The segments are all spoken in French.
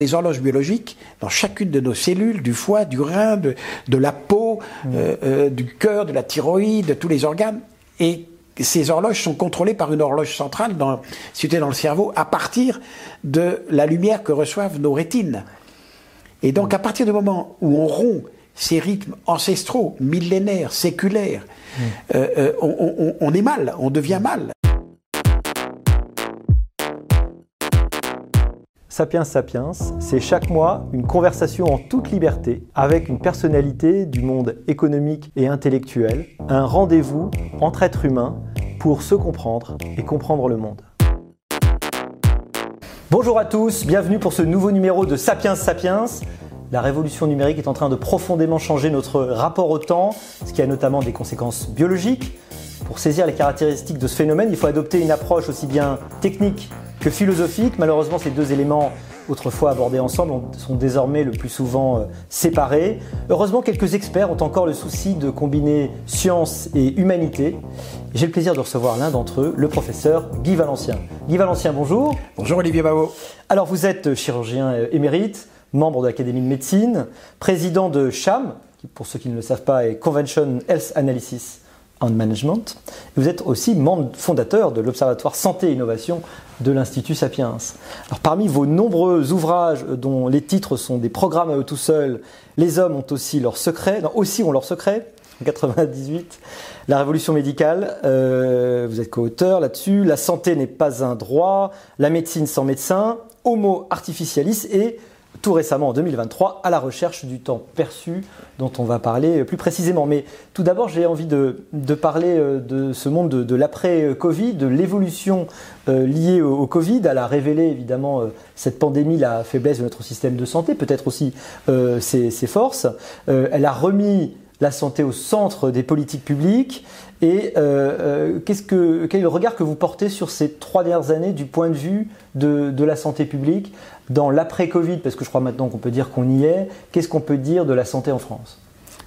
des horloges biologiques dans chacune de nos cellules, du foie, du rein, de, la peau, mmh. euh, euh, du cœur, de la thyroïde, de tous les organes. Et ces horloges sont contrôlées par une horloge centrale dans, située dans le cerveau à partir de la lumière que reçoivent nos rétines. Et donc, à partir du moment où on rompt ces rythmes ancestraux, millénaires, séculaires, mmh. euh, on est mal, on devient mal. Sapiens Sapiens, c'est chaque mois une conversation en toute liberté avec une personnalité du monde économique et intellectuel, un rendez-vous entre êtres humains pour se comprendre et comprendre le monde. Bonjour à tous, bienvenue pour ce nouveau numéro de Sapiens Sapiens. La révolution numérique est en train de profondément changer notre rapport au temps, ce qui a notamment des conséquences biologiques. Pour saisir les caractéristiques de ce phénomène, il faut adopter une approche aussi bien technique que philosophique. Malheureusement, ces deux éléments autrefois abordés ensemble sont désormais le plus souvent euh, séparés. Heureusement, quelques experts ont encore le souci de combiner science et humanité. J'ai le plaisir de recevoir l'un d'entre eux, le professeur Guy Valencien. Guy Valencien, bonjour. Bonjour Olivier Bavo. Alors vous êtes chirurgien euh, émérite, membre de l'Académie de médecine, président de CHAM, qui pour ceux qui ne le savent pas est Convention Health Analysis Management. Vous êtes aussi membre fondateur de l'Observatoire Santé et Innovation de l'Institut Sapiens. Alors, parmi vos nombreux ouvrages dont les titres sont des programmes à eux tout seuls, les hommes ont aussi leurs secrets, non, aussi ont leurs secrets, en 98, la révolution médicale, euh, vous êtes co-auteur là-dessus, la santé n'est pas un droit, la médecine sans médecin, Homo artificialis et tout récemment en 2023 à la recherche du temps perçu dont on va parler plus précisément. Mais tout d'abord, j'ai envie de, parler euh, de ce monde de, l'après-Covid, de l'évolution euh, liée au, Covid. Elle a révélé évidemment euh, cette pandémie, la faiblesse de notre système de santé, peut-être aussi ses, ses, forces. elle a remis la santé au centre des politiques publiques. Et qu'est-ce que, quel est le regard que vous portez sur ces trois dernières années du point de vue de, de la santé publique dans l'après-Covid, parce que je crois maintenant qu'on peut dire qu'on y est, qu'est-ce qu'on peut dire de la santé en France?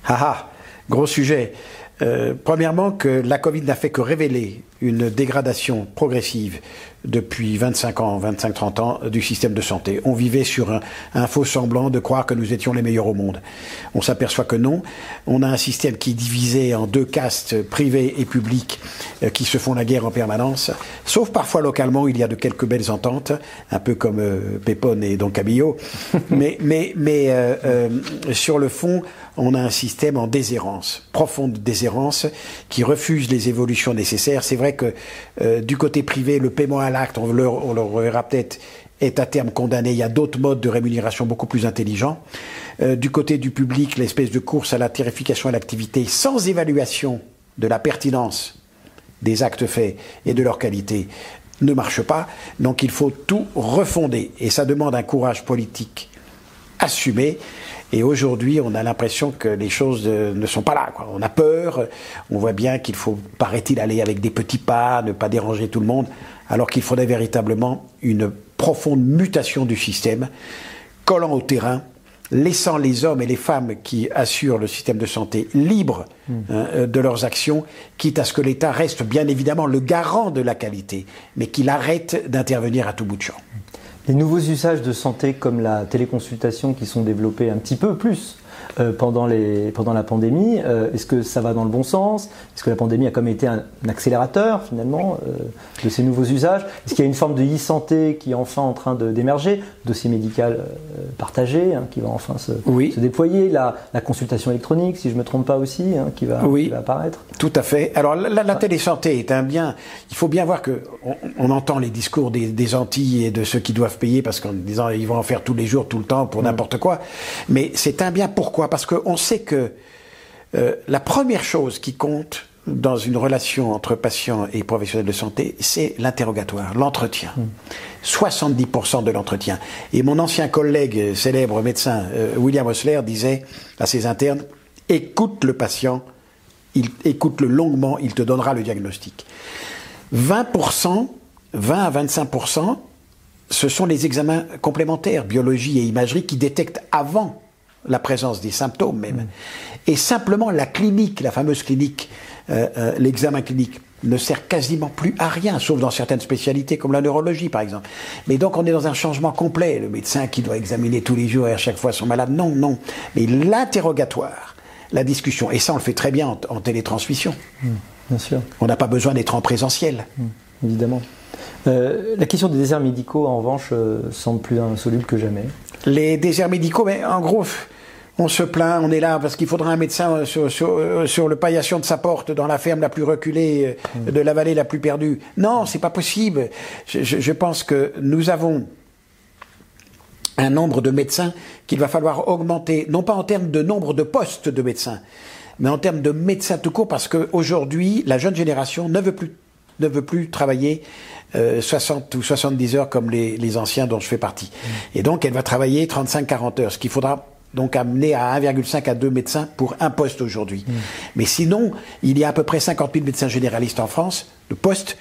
Ah ah, gros sujet. Euh, premièrement, que la Covid n'a fait que révéler une dégradation progressive depuis 25 ans, 25-30 ans du système de santé. On vivait sur un, faux semblant de croire que nous étions les meilleurs au monde. On s'aperçoit que non. On a un système qui est divisé en deux castes, privées et publiques, euh, qui se font la guerre en permanence. Sauf parfois localement, il y a de quelques belles ententes, un peu comme euh, Pépone et Don Camillo. mais mais, mais euh, sur le fond, on a un système en déshérence, profonde déshérence, qui refuse les évolutions nécessaires. C'est vrai que du côté privé, le paiement à l'acte, on le, le reverra peut-être, est à terme condamné. Il y a d'autres modes de rémunération beaucoup plus intelligents. Euh, du côté du public, l'espèce de course à la terrification à l'activité sans évaluation de la pertinence des actes faits et de leur qualité ne marche pas. Donc il faut tout refonder. Et ça demande un courage politique assumé. Et aujourd'hui, on a l'impression que les choses ne sont pas là. On a peur, on voit bien qu'il faut, paraît-il, aller avec des petits pas, ne pas déranger tout le monde alors qu'il faudrait véritablement une profonde mutation du système, collant au terrain, laissant les hommes et les femmes qui assurent le système de santé libres hmm. hein, euh, de leurs actions, quitte à ce que l'État reste bien évidemment le garant de la qualité, mais qu'il arrête d'intervenir à tout bout de champ. Les nouveaux usages de santé comme la téléconsultation qui sont développés un petit peu plus euh, pendant, les, pendant la pandémie. Euh, est-ce que ça va dans le bon sens? Est-ce que la pandémie a comme été un, accélérateur finalement euh, de ces nouveaux usages? Est-ce qu'il y a une forme de e-santé qui est enfin en train d'émerger Dossier médical partagé hein, qui va enfin se, se déployer. La, la, consultation électronique, si je ne me trompe pas aussi, hein, qui, va, oui, va, apparaître? Tout à fait. Alors la, la, télésanté est un bien. Il faut bien voir que on, entend les discours des, des, Antilles et de ceux qui doivent payer parce qu'en disant ils vont en faire tous les jours, tout le temps, pour mm. n'importe quoi. Mais c'est un bien pourquoi? Parce qu'on sait que euh, la première chose qui compte dans une relation entre patient et professionnel de santé, c'est l'interrogatoire, l'entretien. 70% de l'entretien. Et mon ancien collègue, célèbre médecin euh, William Osler, disait à ses internes, écoute le patient, il, écoute-le longuement, il te donnera le diagnostic. 20%, 20 à 25%, ce sont les examens complémentaires, biologie et imagerie, qui détectent avant la présence des symptômes même. Et simplement la clinique, la fameuse clinique, euh, euh, l'examen clinique, ne sert quasiment plus à rien, sauf dans certaines spécialités comme la neurologie par exemple. Mais donc on est dans un changement complet. Le médecin qui doit examiner tous les jours et à chaque fois son malade, non, non. Mais l'interrogatoire, la discussion, et ça on le fait très bien en, télétransmission. Mmh, bien sûr. On n'a pas besoin d'être en présentiel. Mmh, évidemment. Euh, la question des déserts médicaux, en revanche, semble plus insoluble que jamais. Les déserts médicaux, mais en gros, on se plaint, on est là parce qu'il faudra un médecin euh, euh, sur, le paillasson de sa porte dans la ferme la plus reculée euh, de la vallée la plus perdue. Non, c'est pas possible. Je, pense que nous avons un nombre de médecins qu'il va falloir augmenter, non pas en termes de nombre de postes de médecins, mais en termes de médecins tout court, parce qu'aujourd'hui, la jeune génération ne veut plus, ne veut plus travailler 60 ou 70 heures comme les, les, anciens dont je fais partie. Et donc, elle va travailler 35-40 heures, ce qu'il faudra donc amené à 1,5 à 2 médecins pour un poste aujourd'hui. Mm. Mais sinon, il y a à peu près 50 000 médecins généralistes en France. Le poste,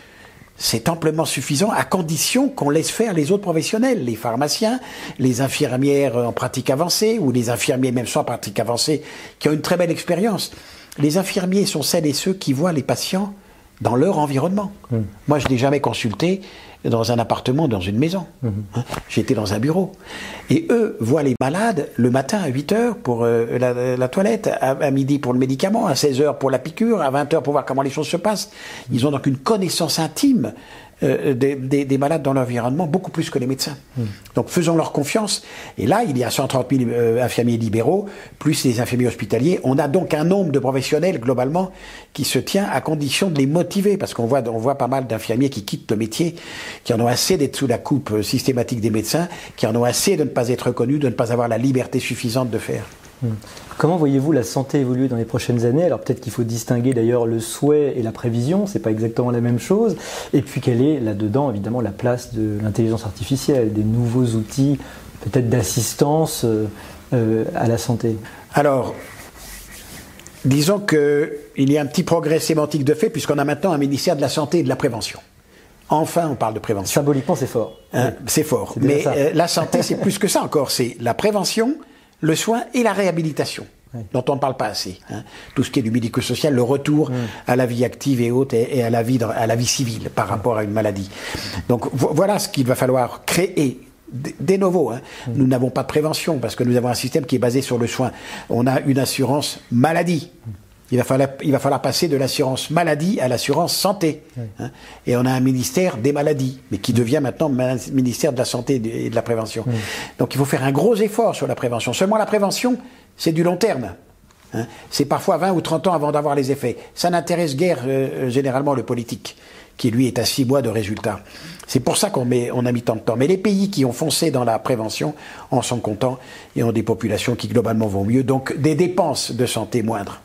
c'est amplement suffisant à condition qu'on laisse faire les autres professionnels, les pharmaciens, les infirmières en pratique avancée ou les infirmiers même sans pratique avancée qui ont une très belle expérience. Les infirmiers sont celles et ceux qui voient les patients dans leur environnement. Mm. Moi, je n'ai jamais consulté dans un appartement, dans une maison. Mhm. Hein, j'étais dans un bureau. Et eux voient les malades le matin à 8 heures pour euh, la, toilette, à, midi pour le médicament, à 16 heures pour la piqûre, à 20 heures pour voir comment les choses se passent. Ils ont donc une connaissance intime euh, des, malades dans l'environnement, beaucoup plus que les médecins. Hmm. Donc faisons leur confiance. Et là, il y a 130 000 euh, infirmiers libéraux, plus les infirmiers hospitaliers. On a donc un nombre de professionnels, globalement, qui se tient à condition de les motiver, parce qu'on voit, on voit pas mal d'infirmiers qui quittent le métier, qui en ont assez d'être sous la coupe euh, systématique des médecins, qui en ont assez de ne pas être reconnus, de ne pas avoir la liberté suffisante de faire. Hmm. Comment voyez-vous la santé évoluer dans les prochaines années? Alors peut-être qu'il faut distinguer d'ailleurs le souhait et la prévision, c'est pas exactement la même chose. Et puis quelle est là-dedans évidemment la place de l'intelligence artificielle, des nouveaux outils peut-être d'assistance euh, euh, à la santé? Alors, disons qu'il y a un petit progrès sémantique de fait puisqu'on a maintenant un ministère de la santé et de la prévention. Enfin, on parle de prévention. Symboliquement, c'est fort. Hein, c'est fort. Mais euh, la santé, c'est plus que ça encore. C'est la prévention, le soin et la réhabilitation. dont on ne parle pas assez. Hein. Tout ce qui est du médico-social, le retour à la vie active et haute et, à, la vie, à la vie civile par rapport à une maladie. Donc voilà ce qu'il va falloir créer des nouveaux. Hein. Nous n'avons pas de prévention parce que nous avons un système qui est basé sur le soin. On a une assurance maladie. Il va falloir, il va falloir passer de l'assurance maladie à l'assurance santé. Hein. Et on a un ministère des maladies, mais qui devient maintenant ministère de la santé et de la prévention. Donc il faut faire un gros effort sur la prévention. Seulement la prévention, c'est du long terme. Hein. C'est parfois 20 ou 30 ans avant d'avoir les effets. Ça n'intéresse guère euh, généralement le politique, qui lui est à 6 mois de résultats. C'est pour ça qu'on on a mis tant de temps. Mais les pays qui ont foncé dans la prévention en sont contents et ont des populations qui globalement vont mieux, donc des dépenses de santé moindres.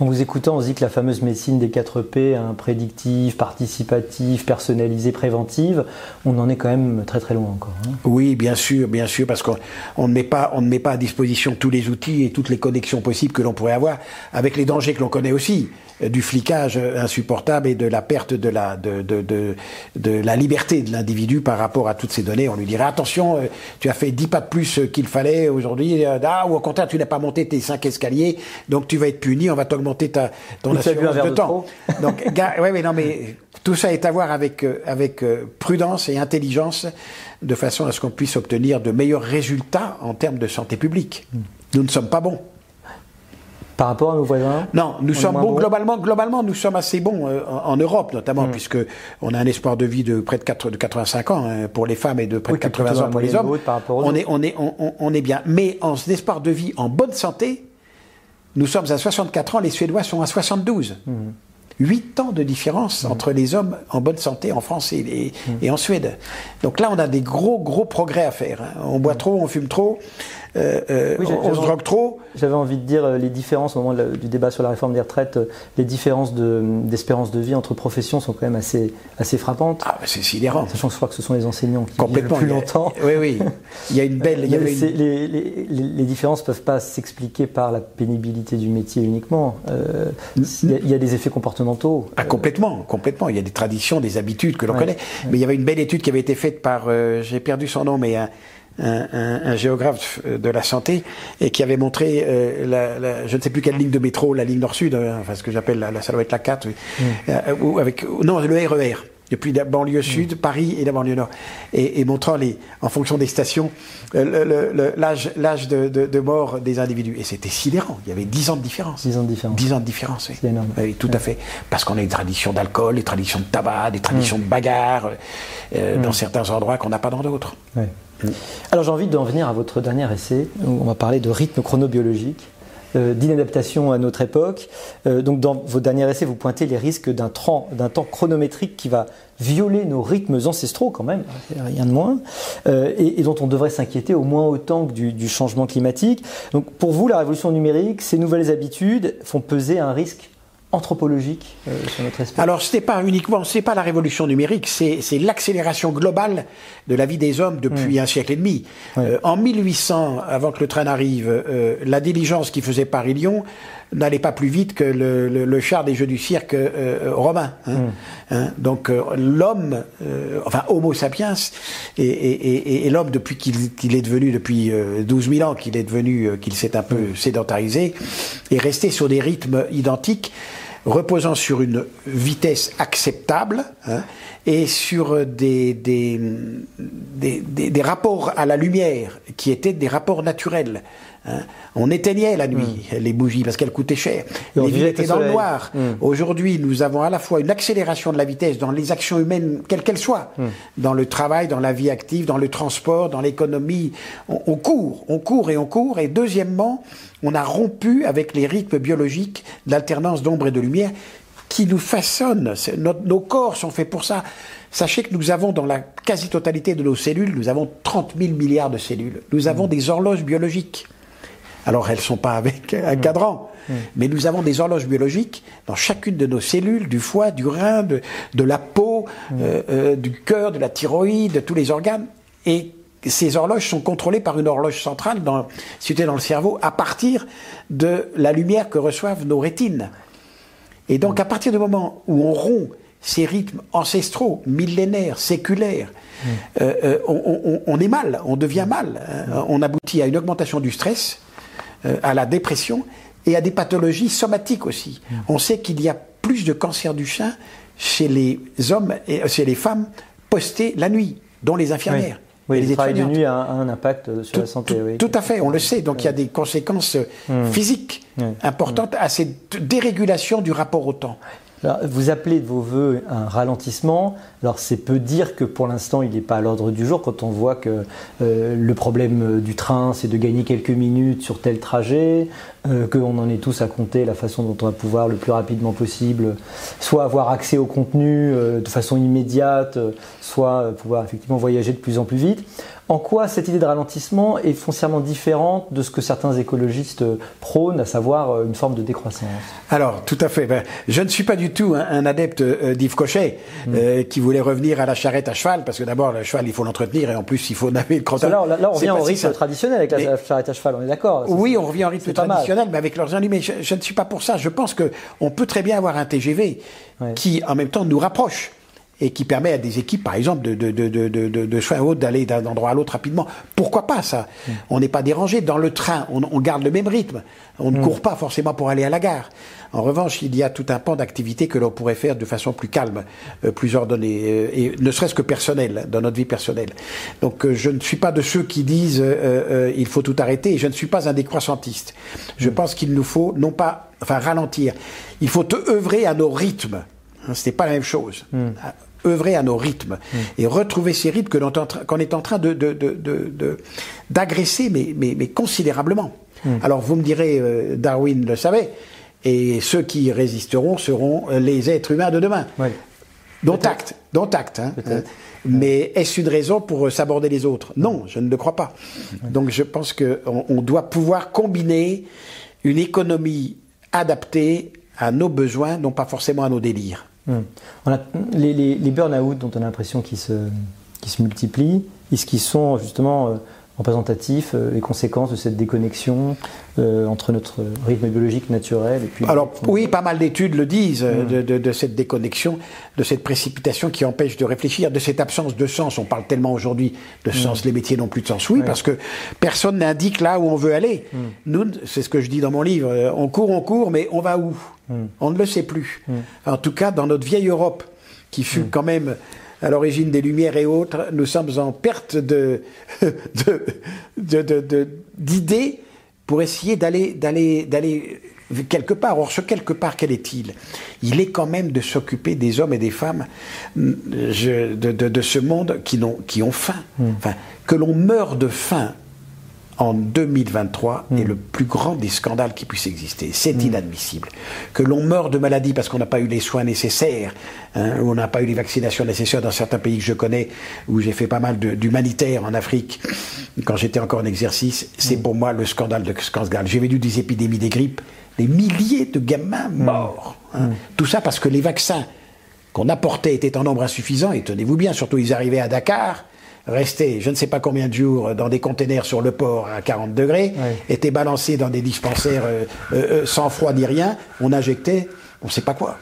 En vous écoutant, on se dit que la fameuse médecine des 4 P, hein, prédictive, participative, personnalisée, préventive, on en est quand même très très loin encore. Hein. Oui, bien sûr, bien sûr, parce qu'on ne met pas, ne met pas à disposition tous les outils et toutes les connexions possibles que l'on pourrait avoir, avec les dangers que l'on connaît aussi du flicage insupportable et de la perte de la, de, de, de, la liberté de l'individu par rapport à toutes ces données. On lui dirait attention, euh, tu as fait 10 pas de plus qu'il fallait aujourd'hui, euh, ah, ou au contraire, tu n'as pas monté tes 5 escaliers, donc tu vas être puni, on va t'augmenter ta, ton assurance de, temps. donc, ouais, mais non, mais tout ça est à voir avec, euh, avec prudence et intelligence, de façon à ce qu'on puisse obtenir de meilleurs résultats en termes de santé publique. Hmm. Nous ne sommes pas bons. Par rapport à nos voisins Non, nous sommes bons, globalement, globalement, nous sommes assez bons euh, en, Europe notamment, mm. puisque on a un espoir de vie de près de, 4, de 85 ans hein, pour les femmes et de près de 80 ans pour les hommes. On est, on, est, on, est bien. Mais en espoir de vie en bonne santé, nous sommes à 64 ans, les Suédois sont à 72. 8 ans de différence mm. entre les hommes en bonne santé en France et, mm. et, en Suède. Donc là, on a des gros, gros progrès à faire. Hein. On boit mm. trop, on fume trop, euh, euh, on se drogue trop. J'avais envie de dire euh, les différences au moment du débat sur la réforme des retraites, les différences d'espérance de, vie entre professions sont quand même assez, assez frappantes. Ah, c'est sidérant. Sachant que je crois que ce sont les enseignants qui vivent le plus longtemps. oui, oui. Il y a une belle. Il y les, les, les, différences ne peuvent pas s'expliquer par la pénibilité du métier uniquement. il, y a, des effets comportementaux. Ah, complètement, complètement. Il y a des traditions, des habitudes que l'on connaît. Mais il y avait une belle étude qui avait été faite par, j'ai perdu son nom, mais un, un, géographe de la santé, et qui avait montré, la, je ne sais plus quelle ligne de métro, la ligne nord-sud, enfin ce que j'appelle, la, ça doit être la 4, mm. ou avec, non, le RER, depuis la banlieue sud, Paris et la banlieue nord, et, montrant les, en fonction des stations euh, l'âge de, mort des individus. Et c'était sidérant. Il y avait 10 ans de différence. 10 ans de différence. 10 ans de différence, oui. C'est énorme. Oui, tout à fait. Parce qu'on a des traditions d'alcool, des traditions de tabac, des traditions mm. de bagarre euh, dans mm. certains endroits qu'on n'a pas dans d'autres. Mm. Alors j'ai envie d'en venir à votre dernier essai, où on va parler de rythme chronobiologique. Euh, d'inadaptation à notre époque. Euh, donc dans vos derniers essais, vous pointez les risques d'un temps, chronométrique qui va violer nos rythmes ancestraux quand même, rien de moins, euh, et, dont on devrait s'inquiéter au moins autant que du, du, changement climatique. Donc pour vous, la révolution numérique, ces nouvelles habitudes font peser un risque anthropologique euh, sur notre espèce Alors, ce n'est pas uniquement, c'est pas la révolution numérique, c'est l'accélération globale de la vie des hommes depuis hmm. un siècle et demi. Euh, en 1800, avant que le train n'arrive, euh, la diligence qui faisait Paris-Lyon n'allait pas plus vite que le, le, char des jeux du cirque romain. Hein. Hmm. Hein, donc l'homme, enfin Homo sapiens, et, et, et, l'homme depuis qu'il est devenu, depuis 12 000 ans qu'il est devenu, qu'il s'est un peu hmm. sédentarisé, est resté sur des rythmes identiques reposant sur une vitesse acceptable hein, et sur des, rapports à la lumière qui étaient des rapports naturels. Hein. On éteignait la nuit mm. les bougies parce qu'elles coûtaient cher. les villes étaient dans le noir. Mm. Aujourd'hui, nous avons à la fois une accélération de la vitesse dans les actions humaines, quelles qu'elles soient, mm. dans le travail, dans la vie active, dans le transport, dans l'économie. On, on, court, on court et on court. Et deuxièmement, on a rompu avec les rythmes biologiques d'alternance d'ombre et de lumière qui nous façonnent. nos corps sont faits pour ça. Sachez que nous avons dans la quasi-totalité de nos cellules, nous avons 30 000 milliards de cellules. Nous avons des horloges biologiques. Alors elles ne sont pas avec un mmh. cadran, mmh. mais nous avons des horloges biologiques dans chacune de nos cellules, du foie, du rein, de, la peau, mmh. euh, euh, du cœur, de la thyroïde, de tous les organes. Et ces horloges sont contrôlées par une horloge centrale dans, située dans le cerveau à partir de la lumière que reçoivent nos rétines. Et donc à partir du moment où on rompt ces rythmes ancestraux, millénaires, séculaires, euh, on, est mal, on devient mal. Hein. On aboutit à une augmentation du stress, à la dépression et à des pathologies somatiques aussi. Mm. On sait qu'il y a plus de cancer du sein chez les hommes et euh, chez les femmes postés la nuit, dont les infirmières. Oui, le travail de nuit a un, impact sur la santé. Tout, oui. tout, à fait, on le sait. Donc il y a des conséquences mm. physiques importantes à cette dérégulation du rapport au temps vous appelez de vos voeux un ralentissement. Alors c'est peu dire que pour l'instant il n'est pas à l'ordre du jour quand on voit que euh, le problème du train c'est de gagner quelques minutes sur tel trajet, euh, qu'on en est tous à compter la façon dont on va pouvoir le plus rapidement possible soit avoir accès au contenu euh, de façon immédiate, soit pouvoir effectivement voyager de plus en plus vite. En quoi cette idée de ralentissement est foncièrement différente de ce que certains écologistes prônent, à savoir euh, une forme de décroissance? Alors, tout à fait. Ben, je ne suis pas du tout un, adepte euh, d'Yves Cochet, mm. euh, qui voulait revenir à la charrette à cheval, parce que d'abord, le cheval, il faut l'entretenir, et en plus, il faut naver le crottin. Là, là, on revient au rythme traditionnel avec la charrette à cheval, on est d'accord Oui, on revient au rythme traditionnel, mais avec leurs. Je, je, ne suis pas pour ça. Je pense qu'on peut très bien avoir un TGV qui, en même temps, nous rapproche et qui permet à des équipes, par exemple, de, de, de, de, de soins hautes d'aller d'un endroit à l'autre rapidement. Pourquoi pas ça? Mm. On n'est pas dérangé. Dans le train, on, on, garde le même rythme. On ne mm. court pas forcément pour aller à la gare. En revanche, il y a tout un pan d'activités que l'on pourrait faire de façon plus calme, euh, plus ordonnée, euh, et ne serait-ce que personnelle, dans notre vie personnelle. Donc euh, je ne suis pas de ceux qui disent il faut tout arrêter, et je ne suis pas un décroissantiste. Je mm. pense qu'il nous faut, non pas, enfin ralentir, il faut œuvrer à nos rythmes. Hein, ce n'est pas la même chose œuvrer à nos rythmes et retrouver ces rythmes qu'on est en train de, d'agresser, mais, mais, considérablement. Hmm. Alors vous me direz, euh, Darwin le savait, et ceux qui résisteront seront les êtres humains de demain. Dont acte, dont acte. Hein, hein. Mais est-ce une raison pour euh, s'aborder les autres? Non, je ne le crois pas. Donc je pense qu'on on doit pouvoir combiner une économie adaptée à nos besoins, non pas forcément à nos délires. Hmm. Les, burn-out dont on a l'impression qu'ils se, se multiplient, est-ce qu'ils sont justement euh, représentatif euh, les conséquences de cette déconnexion euh, entre notre rythme biologique naturel et puis. Alors oui, pas mal d'études le disent mm. de, cette déconnexion, de cette précipitation qui empêche de réfléchir, de cette absence de sens. On parle tellement aujourd'hui de sens, mm. les métiers n'ont plus de sens. Oui, parce que personne n'indique là où on veut aller. Mm. Nous, c'est ce que je dis dans mon livre, euh, on court, on court, mais on va où? On ne le sait plus. En tout cas, dans notre vieille Europe, qui fut quand même à l'origine des Lumières et autres, nous sommes en perte de, d'idées pour essayer d'aller, d'aller, d'aller quelque part. Or, ce quelque part, quel est-il? Il est quand même de s'occuper des hommes et des femmes de, de, ce monde qui, ont faim. Hmm. Enfin, que l'on meurt de faim en 2023 est hmm. le plus grand des scandales qui puisse exister. C'est hmm. inadmissible. Que l'on meure de maladie parce qu'on n'a pas eu les soins nécessaires, hein, ou on n'a pas eu les vaccinations nécessaires dans certains pays que je connais, où j'ai fait pas mal d'humanitaire en Afrique, quand j'étais encore en exercice, c'est hmm. pour moi le scandale de scandale. J'ai vu des épidémies des grippes, des milliers de gamins morts. Hein. Tout ça parce que les vaccins qu'on apportait étaient en nombre insuffisant, et tenez-vous bien, surtout ils arrivaient à Dakar, rester je ne sais pas combien de jours dans des containers sur le port à 40 degrés, étaient balancés dans des dispensaires euh, euh, euh, sans froid ni rien, on injectait on ne sait pas quoi.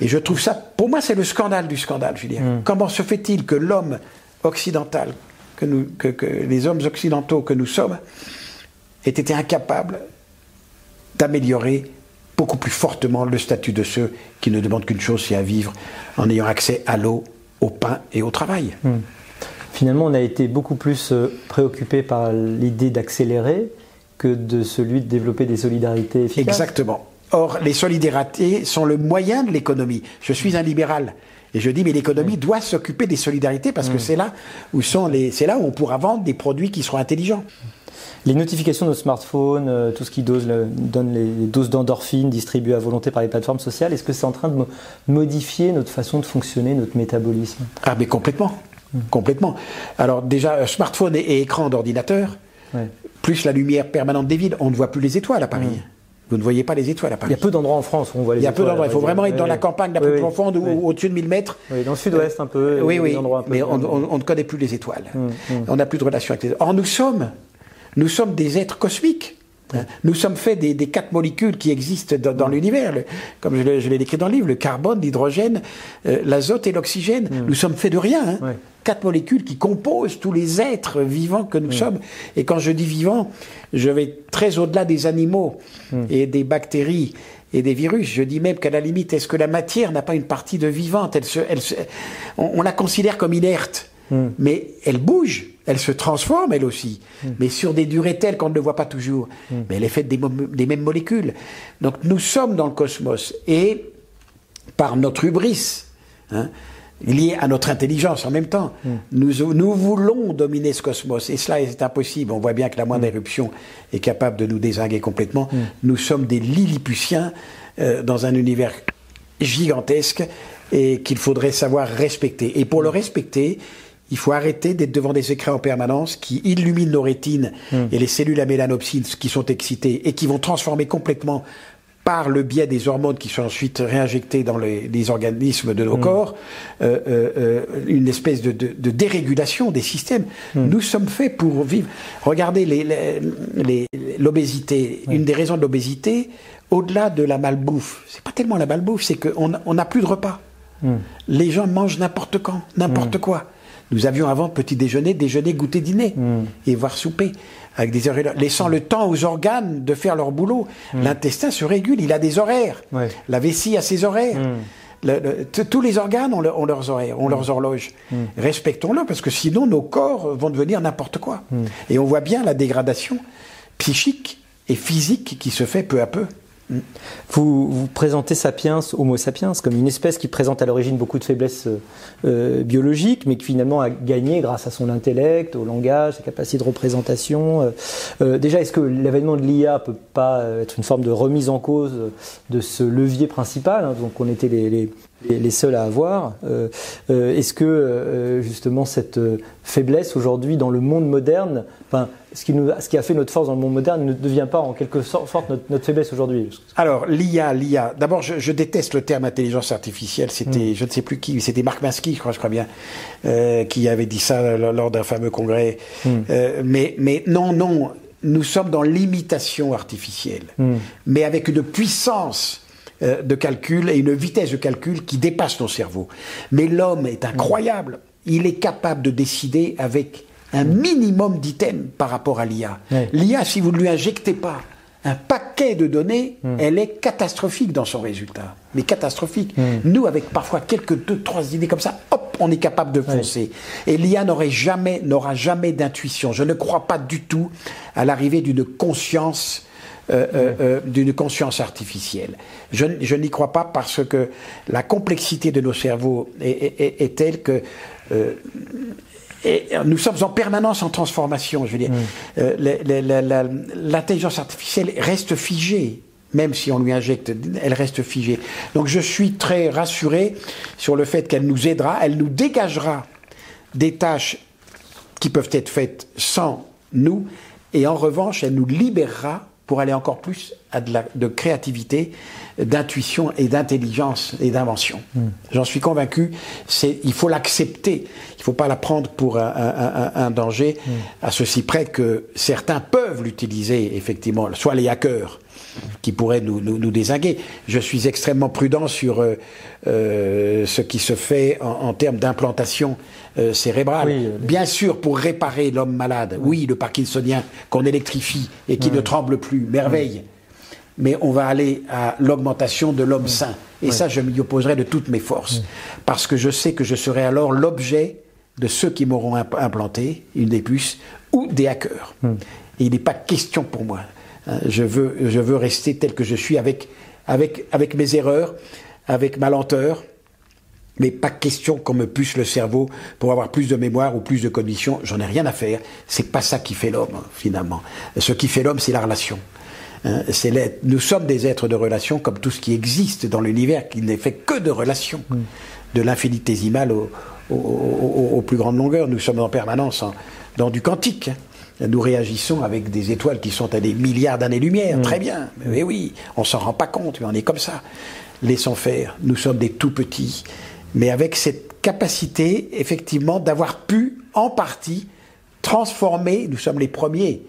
Et je trouve ça, pour moi, c'est le scandale du scandale, Julien. Mm. Comment se fait-il que l'homme occidental, que, nous, que, les hommes occidentaux que nous sommes, aient été incapables d'améliorer beaucoup plus fortement le statut de ceux qui ne demandent qu'une chose, c'est à vivre en ayant accès à l'eau, au pain et au travail. Mm. Finalement, on a été beaucoup plus euh, préoccupé par l'idée d'accélérer que de celui de développer des solidarités efficaces. Exactement. Or, les solidarités sont le moyen de l'économie. Je suis un libéral. Et je dis, mais l'économie doit s'occuper des solidarités parce que mm. c'est là où sont les, c'est là où on pourra vendre des produits qui seront intelligents. Les notifications de nos smartphones, euh, tout ce qui donne les doses d'endorphines distribuées à volonté par les plateformes sociales, est-ce que c'est en train de modifier notre façon de fonctionner, notre métabolisme? Ah, mais complètement. Complètement. Alors déjà, smartphone et, écran d'ordinateur, plus la lumière permanente des villes, on ne voit plus les étoiles à Paris. Mm. Vous ne voyez pas les étoiles à Paris. Il y a peu d'endroits en France où on voit les étoiles. Il y a peu d'endroits. Il faut vraiment être dans la campagne la plus profonde ou au-dessus de 1000 mètres. Oui, dans le sud-ouest un peu. Oui, oui. mais on, ne connaît plus les étoiles. Mm, mm. On n'a plus de relation avec les étoiles. Or, nous sommes, nous sommes des êtres cosmiques. Hein. Nous sommes faits des, quatre molécules qui existent dans, l'univers, comme je l'ai décrit dans le livre, le carbone, l'hydrogène, euh, l'azote et l'oxygène. Nous sommes faits de rien. Hein quatre molécules qui composent tous les êtres vivants que nous sommes. Et quand je dis vivants, je vais très au-delà des animaux hmm. et des bactéries et des virus. Je dis même qu'à la limite, est-ce que la matière n'a pas une partie de vivante? Elle se, elle on, la considère comme inerte, hmm. mais elle bouge, elle se transforme elle aussi, mais sur des durées telles qu'on ne le voit pas toujours. Mais elle est faite des, des mêmes molécules. Donc nous sommes dans le cosmos et par notre hubris, hein, lié à notre intelligence en même temps. Hmm. Nous, nous, voulons dominer ce cosmos et cela est impossible. On voit bien que la moindre hmm. éruption est capable de nous désinguer complètement. Hmm. Nous sommes des Lilliputiens euh, dans un univers gigantesque et qu'il faudrait savoir respecter. Et pour le respecter, il faut arrêter d'être devant des écrans en permanence qui illuminent nos rétines et les cellules à mélanopsine qui sont excitées et qui vont transformer complètement par le biais des hormones qui sont ensuite réinjectées dans les, organismes de nos mm. corps, euh, euh, euh, une espèce de, dérégulation des systèmes. Mm. Nous sommes faits pour vivre. Regardez l'obésité. Une des raisons de l'obésité, au-delà de la malbouffe, c'est pas tellement la malbouffe, c'est qu'on n'a plus de repas. Mm. Les gens mangent n'importe quand, n'importe quoi. Nous avions avant petit déjeuner, déjeuner, goûter, dîner, et voir souper avec des horaires, laissant le temps aux organes de faire leur boulot. Hmm. L'intestin se régule, il a des horaires. La vessie a ses horaires. Hmm. tous les organes ont, leurs horaires, ont leurs hmm. horloges. Respectons-le, parce que sinon nos corps vont devenir n'importe quoi. Et on voit bien la dégradation psychique et physique qui se fait peu à peu. Vous, présentez Sapiens, Homo sapiens, comme une espèce qui présente à l'origine beaucoup de faiblesses euh, biologiques, mais qui finalement a gagné grâce à son intellect, au langage, sa capacité de représentation. Euh, euh, déjà, est-ce que l'avènement de l'IA peut pas être une forme de remise en cause de ce levier principal, hein, on était les, seuls à avoir Est-ce que justement cette faiblesse aujourd'hui dans le monde moderne, ce qui, nous, ce qui a fait notre force dans le monde moderne ne devient pas en quelque sorte notre, notre faiblesse aujourd'hui Alors, l'IA, l'IA. D'abord, je, déteste le terme intelligence artificielle. C'était, hmm. je ne sais plus qui, c'était Marc Minsky, je crois, je crois bien, euh, qui avait dit ça lors d'un fameux congrès. Hmm. Euh, mais, mais non, non, nous sommes dans l'imitation artificielle, hmm. mais avec une puissance euh, de calcul et une vitesse de calcul qui dépasse nos cerveaux. Mais l'homme est incroyable. Il est capable de décider avec un minimum d'items par rapport à l'IA. L'IA, si vous ne lui injectez pas un paquet de données, hmm. elle est catastrophique dans son résultat. Mais catastrophique. Hmm. Nous, avec parfois quelques deux, trois idées comme ça, hop, on est capable de foncer. Et l'IA n'aurait jamais, n'aura jamais d'intuition. Je ne crois pas du tout à l'arrivée d'une conscience euh, euh, euh, d'une conscience artificielle. Je, n'y crois pas parce que la complexité de nos cerveaux est, telle que et nous sommes en permanence en transformation. Je veux dire, mm. l'intelligence artificielle reste figée même si on lui injecte, elle reste figée. Donc je suis très rassuré sur le fait qu'elle nous aidera, elle nous dégagera des tâches qui peuvent être faites sans nous, et en revanche, elle nous libérera pour aller encore plus à de, la, de créativité, d'intuition et d'intelligence et d'invention. Hmm. J'en suis convaincu, c'est, il faut l'accepter, il ne faut pas la prendre pour un, un, un danger, hmm. à ceci près que certains peuvent l'utiliser, effectivement, soit les hackers, qui pourraient nous, nous, nous, désinguer. Je suis extrêmement prudent sur euh, euh, ce qui se fait en, en termes d'implantation euh, cérébrale. Bien sûr, pour réparer l'homme malade, oui, le parkinsonien qu'on électrifie et qui ne tremble plus, merveille. Mais on va aller à l'augmentation de l'homme sain. Et ça, je m'y opposerai de toutes mes forces. Parce que je sais que je serai alors l'objet de ceux qui m'auront implanté une des puces ou des hackers. Et il n'est pas question pour moi. Hein, je, veux, je veux rester tel que je suis avec, avec, avec mes erreurs, avec ma lenteur, mais pas question qu'on me puce le cerveau pour avoir plus de mémoire ou plus de cognition. J'en ai rien à faire. C'est pas ça qui fait l'homme, finalement. Ce qui fait l'homme, c'est la relation. Hein, nous sommes des êtres de relation comme tout ce qui existe dans l'univers, qui n'est fait que de relations. Mm. De l'infinitésimal au, aux plus grandes longueurs. Nous sommes en permanence dans du quantique. Hein. Nous réagissons avec des étoiles qui sont à des milliards d'années-lumière. Mm. Très bien. Mais oui, on s'en rend pas compte, mais on est comme ça. Laissons faire. Nous sommes des tout petits mais avec cette capacité, effectivement, d'avoir pu, en partie, transformer, nous sommes les premiers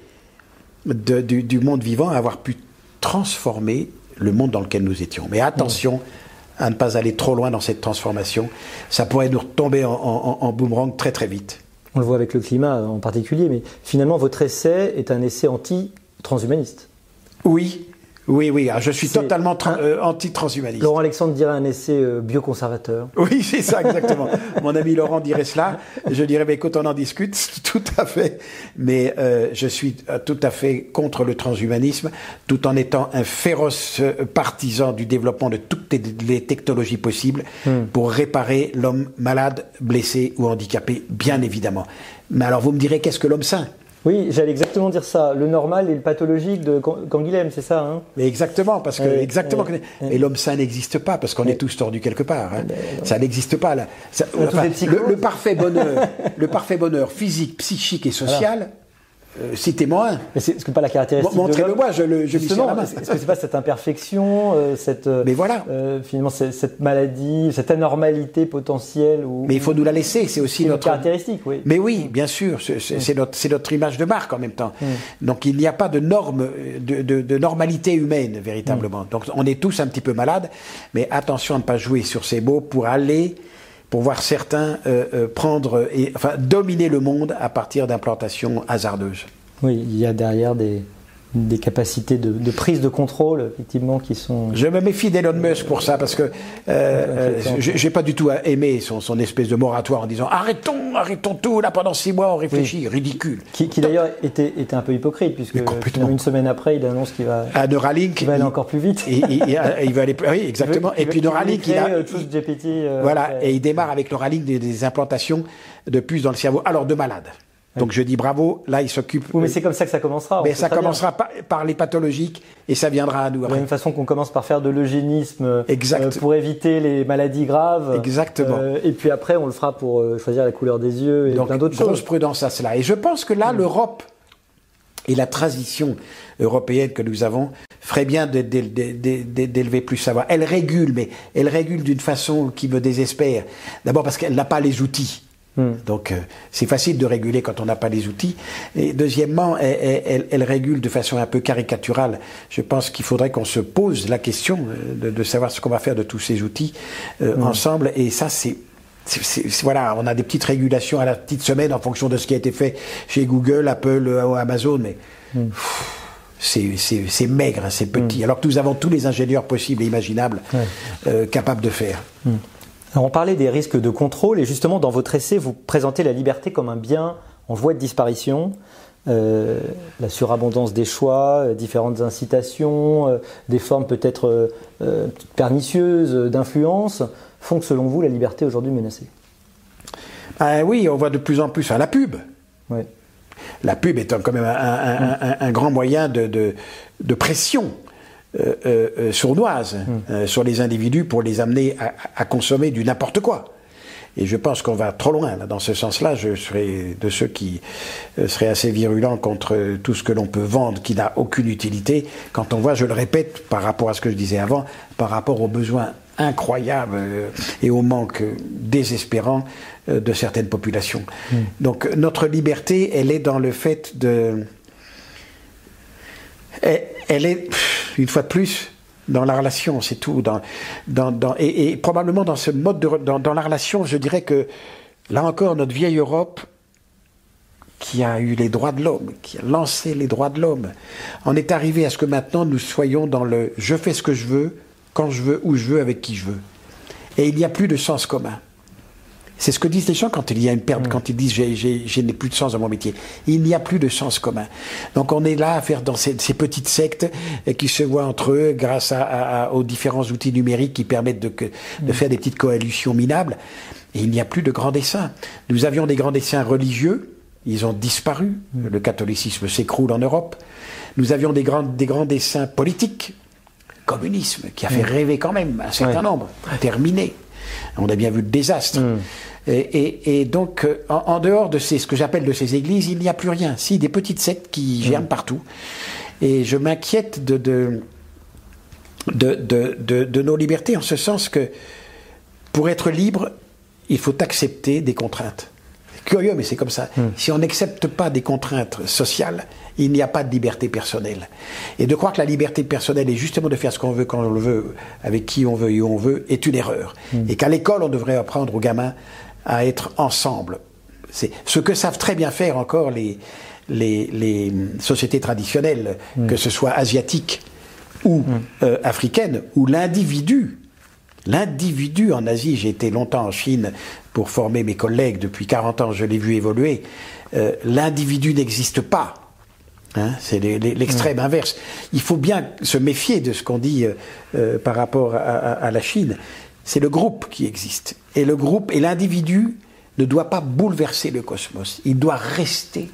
du, monde vivant à avoir pu transformer le monde dans lequel nous étions. Mais attention à ne pas aller trop loin dans cette transformation, ça pourrait nous retomber en, en boomerang très très vite. On le voit avec le climat en particulier, mais finalement votre essai est un essai anti-transhumaniste. Oui, oui, oui, ah, je suis totalement euh, anti-transhumaniste. Laurent Alexandre dirait un essai euh, bioconservateur. Oui, c'est ça, exactement. Mon ami Laurent dirait cela. Je dirais, mais écoute, on en discute, tout à fait. Mais euh, je suis tout à fait contre le transhumanisme, tout en étant un féroce partisan du développement de toutes les technologies possibles hmm. pour réparer l'homme malade, blessé ou handicapé, bien évidemment. Mais alors, vous me direz, qu'est-ce que l'homme sain oui, j'allais exactement dire ça. Le normal et le pathologique de Canguilhem, c'est ça hein? Mais exactement, parce que exactement. Et l'homme sain n'existe pas parce qu'on est tous tordus quelque part. Hein. Ça n'existe pas là. le, parfait bonheur, le parfait bonheur physique, psychique et social. Euh, citez-moi un. Mais c'est ce que pas la caractéristique. Montrez-le-moi, je le je Justement, Est-ce que c'est pas cette imperfection, euh, cette euh, Mais voilà. finalement cette, maladie, cette anormalité potentielle ou, Mais il faut nous la laisser, c'est aussi notre caractéristique, oui. Mais oui, bien sûr, c'est notre c'est notre image de marque en même temps. Mm. Donc il n'y a pas de norme de, de, normalité humaine véritablement. Mm. Donc on est tous un petit peu malades, mais attention à ne pas jouer sur ces mots pour aller pour voir certains euh, euh, prendre et enfin dominer le monde à partir d'implantations hasardeuses. Oui, il y a derrière des, des capacités de, prise de contrôle, effectivement, qui sont. Je me méfie d'Elon Musk pour ça, parce que euh, j'ai pas du tout aimé son, son, espèce de moratoire en disant arrêtons, arrêtons tout, là pendant six mois on réfléchit, ridicule. Qui, d'ailleurs était, était, un peu hypocrite, puisque une semaine après il annonce qu'il va, à Neuralink, va aller encore plus vite. Et, il va aller, oui, exactement. et puis Neuralink, il, a. Euh, GPT, euh, voilà, et il démarre avec Neuralink des, des implantations de puces dans le cerveau, alors de malades. Donc je dis bravo, là il s'occupe. Oui, mais c'est comme ça que ça commencera. Mais ça commencera par, les pathologiques et ça viendra à nous. De la même façon qu'on commence par faire de l'eugénisme euh, pour éviter les maladies graves. Exactement. Euh, et puis après on le fera pour euh, choisir la couleur des yeux et plein d'autres choses. Grosse prudence à cela. Et je pense que là, mm. l'Europe Et la transition européenne que nous avons ferait bien d'élever plus savoir. Elle régule, mais elle régule d'une façon qui me désespère. D'abord parce qu'elle n'a pas les outils. Hmm. Donc euh, c'est facile de réguler quand on n'a pas les outils. Et deuxièmement, elle, régule de façon un peu caricaturale. Je pense qu'il faudrait qu'on se pose la question euh, de, savoir ce qu'on va faire de tous ces outils euh, hmm. ensemble. Et ça, c'est voilà, on a des petites régulations à la petite semaine en fonction de ce qui a été fait chez Google, Apple ou Amazon, mais hmm. c'est maigre, hein, c'est petit. Alors que nous avons tous les ingénieurs possibles et imaginables capables de faire on parlait des risques de contrôle et justement dans votre essai, vous présentez la liberté comme un bien en voie de disparition. Euh, la surabondance des choix, euh, différentes incitations, euh, des formes peut-être pernicieuses d'influence font que selon vous la liberté est aujourd'hui menacée. Ah oui, on voit de plus en plus à la pub. La pub est quand même un, grand moyen de pression euh, sournoise hmm. sur les individus pour les amener à, consommer du n'importe quoi. Et je pense qu'on va trop loin dans ce sens-là. Je serais de ceux qui seraient assez virulents contre tout ce que l'on peut vendre qui n'a aucune utilité. Quand on voit, je le répète, par rapport à ce que je disais avant, par rapport aux besoins incroyables et au manque désespérant de certaines populations. Hmm. Donc notre liberté, elle est dans le fait de elle, est, une fois de plus, dans la relation, c'est tout. Dans, et, probablement dans ce mode de. Dans, dans, la relation, je dirais que, là encore, notre vieille Europe, qui a eu les droits de l'homme, qui a lancé les droits de l'homme, en est arrivé à ce que maintenant nous soyons dans le je fais ce que je veux, quand je veux, où je veux, avec qui je veux. Et il n'y a plus de sens commun. C'est ce que disent les gens quand il y a une perte, mm. quand ils disent je n'ai plus de sens dans mon métier. Il n'y a plus de sens commun. Donc on est là à faire dans ces, petites sectes qui se voient entre eux grâce aux différents outils numériques qui permettent de, de mm. faire des petites coalitions minables. Et il n'y a plus de grands dessins. Nous avions des grands dessins religieux, ils ont disparu. Mm. Le catholicisme s'écroule en Europe. Nous avions des grands, des grands dessins politiques, communisme, qui a fait rêver quand même un certain nombre, terminé. On a bien vu le désastre. Mm. Et, donc, euh, en, dehors de ces, ce que j'appelle de ces églises, il n'y a plus rien. Si, des petites sectes qui mm. germent partout. Et je m'inquiète de de, de, nos libertés, en ce sens que pour être libre, il faut accepter des contraintes. Curieux, mais c'est comme ça. Mm. Si on n'accepte pas des contraintes sociales, il n'y a pas de liberté personnelle. Et de croire que la liberté personnelle est justement de faire ce qu'on veut quand on le veut, avec qui on veut et où on veut, est une erreur. Hmm. Et qu'à l'école, on devrait apprendre aux gamins à être ensemble. C'est ce que savent très bien faire encore les, les, sociétés traditionnelles, hmm. que ce soit asiatiques ou hmm. euh, africaines, où l'individu L'individu en Asie, j'ai été longtemps en Chine pour former mes collègues, depuis 40 ans je l'ai vu évoluer, euh, l'individu n'existe pas. Hein, c'est l'extrême inverse. Il faut bien se méfier de ce qu'on dit euh, euh, par rapport à, la Chine. C'est le groupe qui existe. Et le groupe et l'individu ne doit pas bouleverser le cosmos. Il doit rester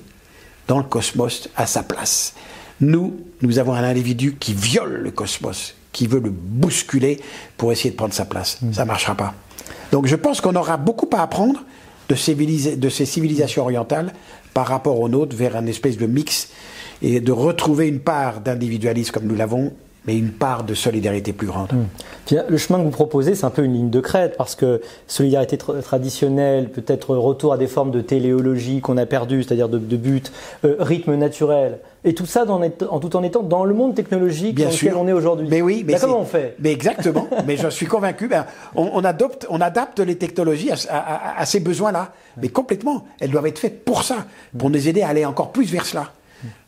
dans le cosmos à sa place. Nous, nous avons un individu qui viole le cosmos, qui veut le bousculer pour essayer de prendre sa place. Mm. Ça ne marchera pas. Donc je pense qu'on aura beaucoup à apprendre de, de ces civilisations orientales par rapport aux nôtres vers un espèce de mix et de retrouver une part d'individualisme comme nous l'avons mais une part de solidarité plus grande. Hmm. Le chemin que vous proposez, c'est un peu une ligne de crête, parce que solidarité traditionnelle, peut-être retour à des formes de téléologie qu'on a perdues, c'est-à-dire de, but, euh, rythme naturel, et tout ça en, tout en étant dans le monde technologique dans lequel on est aujourd'hui. Mais oui, mais comment on fait? Mais exactement. mais je suis convaincu. Ben, on, adopte, on adapte les technologies à, à ces besoins-là, mais complètement. Elles doivent être faites pour ça, pour nous aider à aller encore plus vers cela.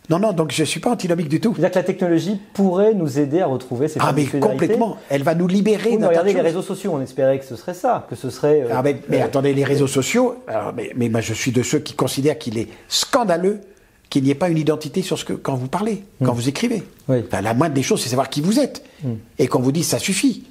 Non, non, donc je ne suis pas antinomique du tout. C'est-à-dire que la technologie pourrait nous aider à retrouver ces Ah, mais complètement. Elle va nous libérer. Oui, regardez les réseaux sociaux, on espérait que ce serait ça, que ce serait. Euh, ah, mais, euh, attendez, les réseaux sociaux, mais, mais moi je suis de ceux qui considèrent qu'il est scandaleux qu'il n'y ait pas une identité sur ce que quand vous parlez, quand mm. vous écrivez. la moindre des choses, c'est savoir qui vous êtes. Mm. Et qu'on vous dise ça suffit.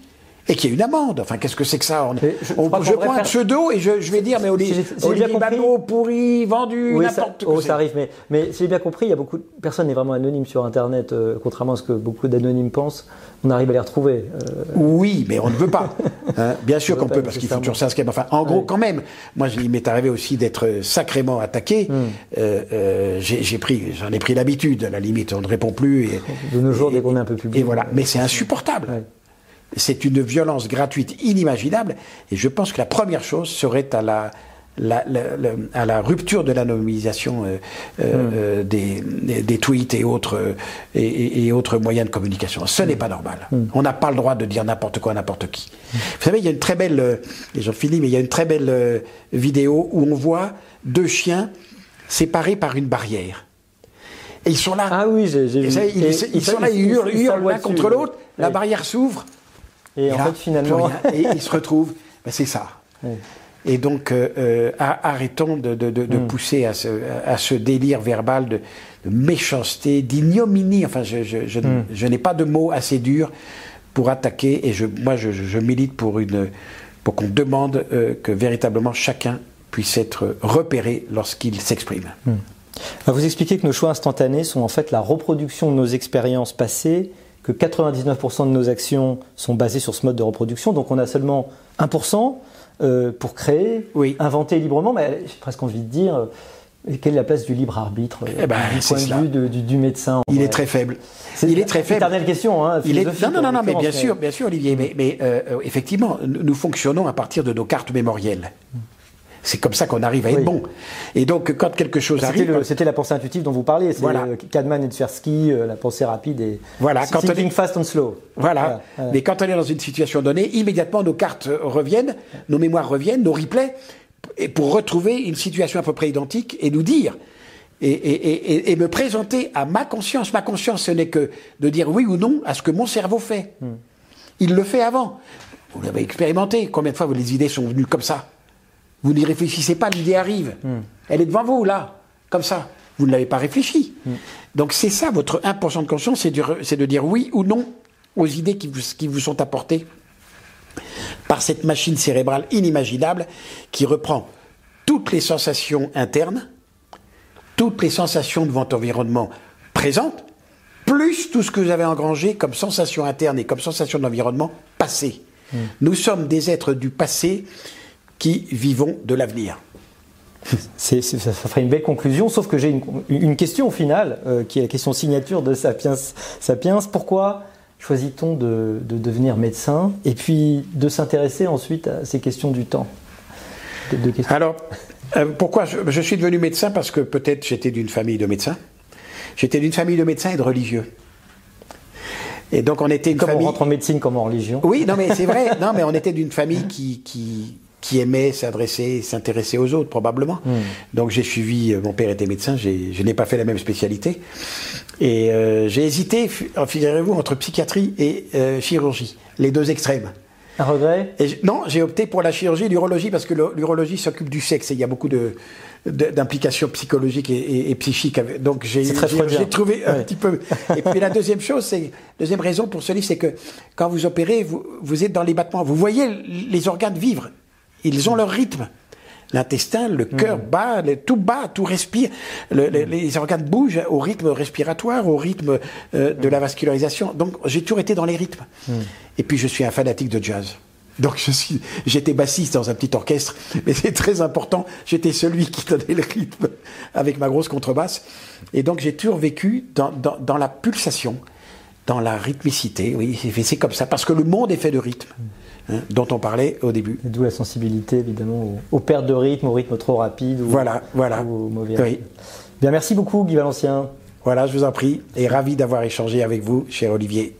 Et qu'il y ait une amende. Enfin, qu'est-ce que c'est que ça? On- je- je on- Je, qu'on prends un pseudo et je, je vais dire, mais Oli- Si Olivier compris- Bateau, pourri, vendu, Oui, n'importe oh, quoi. ça arrive, mais, mais si j'ai bien compris, il y a beaucoup de personne n'est vraiment anonyme sur Internet, euh, contrairement à ce que beaucoup d'anonymes pensent. On arrive à les retrouver. euh, Oui, mais on ne veut pas. Hein, bien sûr On qu'on peut, parce qu'il faut toujours s'inscrire. Enfin, en gros, quand même, moi, il m'est arrivé aussi d'être sacrément attaqué. Hmm. Euh, euh, j'ai j'ai pris, j'en ai pris l'habitude. À la limite, on ne répond plus. Et, de nos jours, et- dès qu'on est un peu public. Et voilà. Mais c'est insupportable. Ouais. C'est une violence gratuite inimaginable. Et je pense que la première chose serait à la, la- la- la- à la rupture de l'anonymisation euh, euh, Hmm. euh, des, des- des tweets et autres, euh, et, et- autres moyens de communication. Ce Hmm. n'est pas normal. On n'a pas le droit de dire n'importe quoi à n'importe qui. Vous savez, il y a une très belle, euh, et j'en finis, mais il y a une très belle vidéo où on voit deux chiens séparés par une barrière. Et ils sont là. Ah oui, j'ai vu. ils, ils sont là, ils hurlent, l'un contre l'autre, la barrière s'ouvre. Et, en là, fait, finalement. et ils se retrouvent. Ben, c'est ça. Et donc, euh, euh, arrêtons de, de- de- de Mm. pousser à ce, à ce délire verbal de, méchanceté, d'ignominie. Enfin, je, je- je- Mm. je n'ai pas de mots assez durs pour attaquer. Et je, moi, je, milite pour, une, pour qu'on demande euh, que véritablement chacun puisse être repéré lorsqu'il s'exprime. Ah, Vous expliquez que nos choix instantanés sont en fait la reproduction de nos expériences passées, que 99% de nos actions sont basées sur ce mode de reproduction, donc on a seulement 1% euh, pour créer, Oui. inventer librement, mais j'ai presque envie de dire, euh, quelle est la place du libre arbitre euh, Eh ben, du point de vue de- du, du médecin Il vrai est très faible. C'est Il est très faible. Éternelle question, hein, Il est... philosophique, Non, non, non, non, mais bien sûr, bien sûr, Olivier. Mais, mais, euh, effectivement, nous nous fonctionnons à partir de nos cartes mémorielles. C'est comme ça qu'on arrive à être Oui. bon. Et donc, quand quelque chose C'était, arrive, c'était la pensée intuitive dont vous parliez, c'est Voilà. euh, Kahneman et Tversky, euh, la pensée rapide et Voilà, quand on est- fast and slow. Voilà. voilà. Mais quand on est dans une situation donnée, immédiatement nos cartes reviennent, nos mémoires reviennent, nos replays, et pour retrouver une situation à peu près identique et nous dire. Et, et- et- et- et me présenter à ma conscience. Ma conscience, ce n'est que de dire oui ou non à ce que mon cerveau fait. Il le fait avant. Vous l'avez expérimenté. Combien de fois les idées sont venues comme ça? Vous n'y réfléchissez pas, l'idée arrive. Elle est devant vous, là, comme ça. Vous ne l'avez pas réfléchi. Donc c'est ça, votre 1% de conscience, c'est de, dire oui ou non aux idées qui vous, qui vous sont apportées par cette machine cérébrale inimaginable qui reprend toutes les sensations internes, toutes les sensations de votre environnement présentes, plus tout ce que vous avez engrangé comme sensation interne et comme sensation de l'environnement passé. Nous sommes des êtres du passé qui vivons de l'avenir. Ça ferait une belle conclusion, sauf que j'ai une, une question au final, euh, qui est la question signature de Sapiens. Sapiens, pourquoi choisit-on de, de devenir médecin et puis de s'intéresser ensuite à ces questions du temps? Questions. Alors, euh, pourquoi je, je suis devenu médecin? Parce que peut-être j'étais d'une famille de médecins. J'étais d'une famille de médecins et de religieux. Et donc on était une Comme on famille. rentre en médecine comme en religion. Oui, non mais c'est vrai. Non mais on était d'une famille qui qui qui aimait s'adresser, s'intéresser aux autres probablement. Donc j'ai suivi. euh, Mon père était médecin. Je n'ai pas fait la même spécialité. Et euh, j'ai hésité, fi- figurez-vous, entre psychiatrie et euh, chirurgie, les deux extrêmes. Un regret? Et non, j'ai opté pour la chirurgie et l'urologie parce que l'urologie s'occupe du sexe et il y a beaucoup de d'implications psychologiques et, et- et psychiques. Donc j'ai trouvé un petit peu. Et puis la deuxième chose, c'est deuxième raison pour ce livre, c'est que quand vous opérez, vous, vous êtes dans les battements, vous voyez les organes vivre. Ils ont leur rythme. L'intestin, le cœur Mm. bat, le- tout bat, tout respire. Le- le- les organes bougent au rythme respiratoire, au rythme euh, de la vascularisation. Donc j'ai toujours été dans les rythmes. Mm. Et puis je suis un fanatique de jazz. Donc je suis, j'étais bassiste dans un petit orchestre, mais c'est très important. J'étais celui qui donnait le rythme avec ma grosse contrebasse. Et donc j'ai toujours vécu dans, dans, dans la pulsation, dans la rythmicité. Oui, c'est comme ça, parce que le monde est fait de rythme, hein, dont on parlait au début. D'où la sensibilité évidemment aux, aux pertes de rythme, au rythme trop rapide ou, Voilà, voilà. ou au mauvais Oui. rythme. Bien, merci beaucoup Guy Valencien. Voilà, je vous en prie, et ravi d'avoir échangé avec vous, cher Olivier.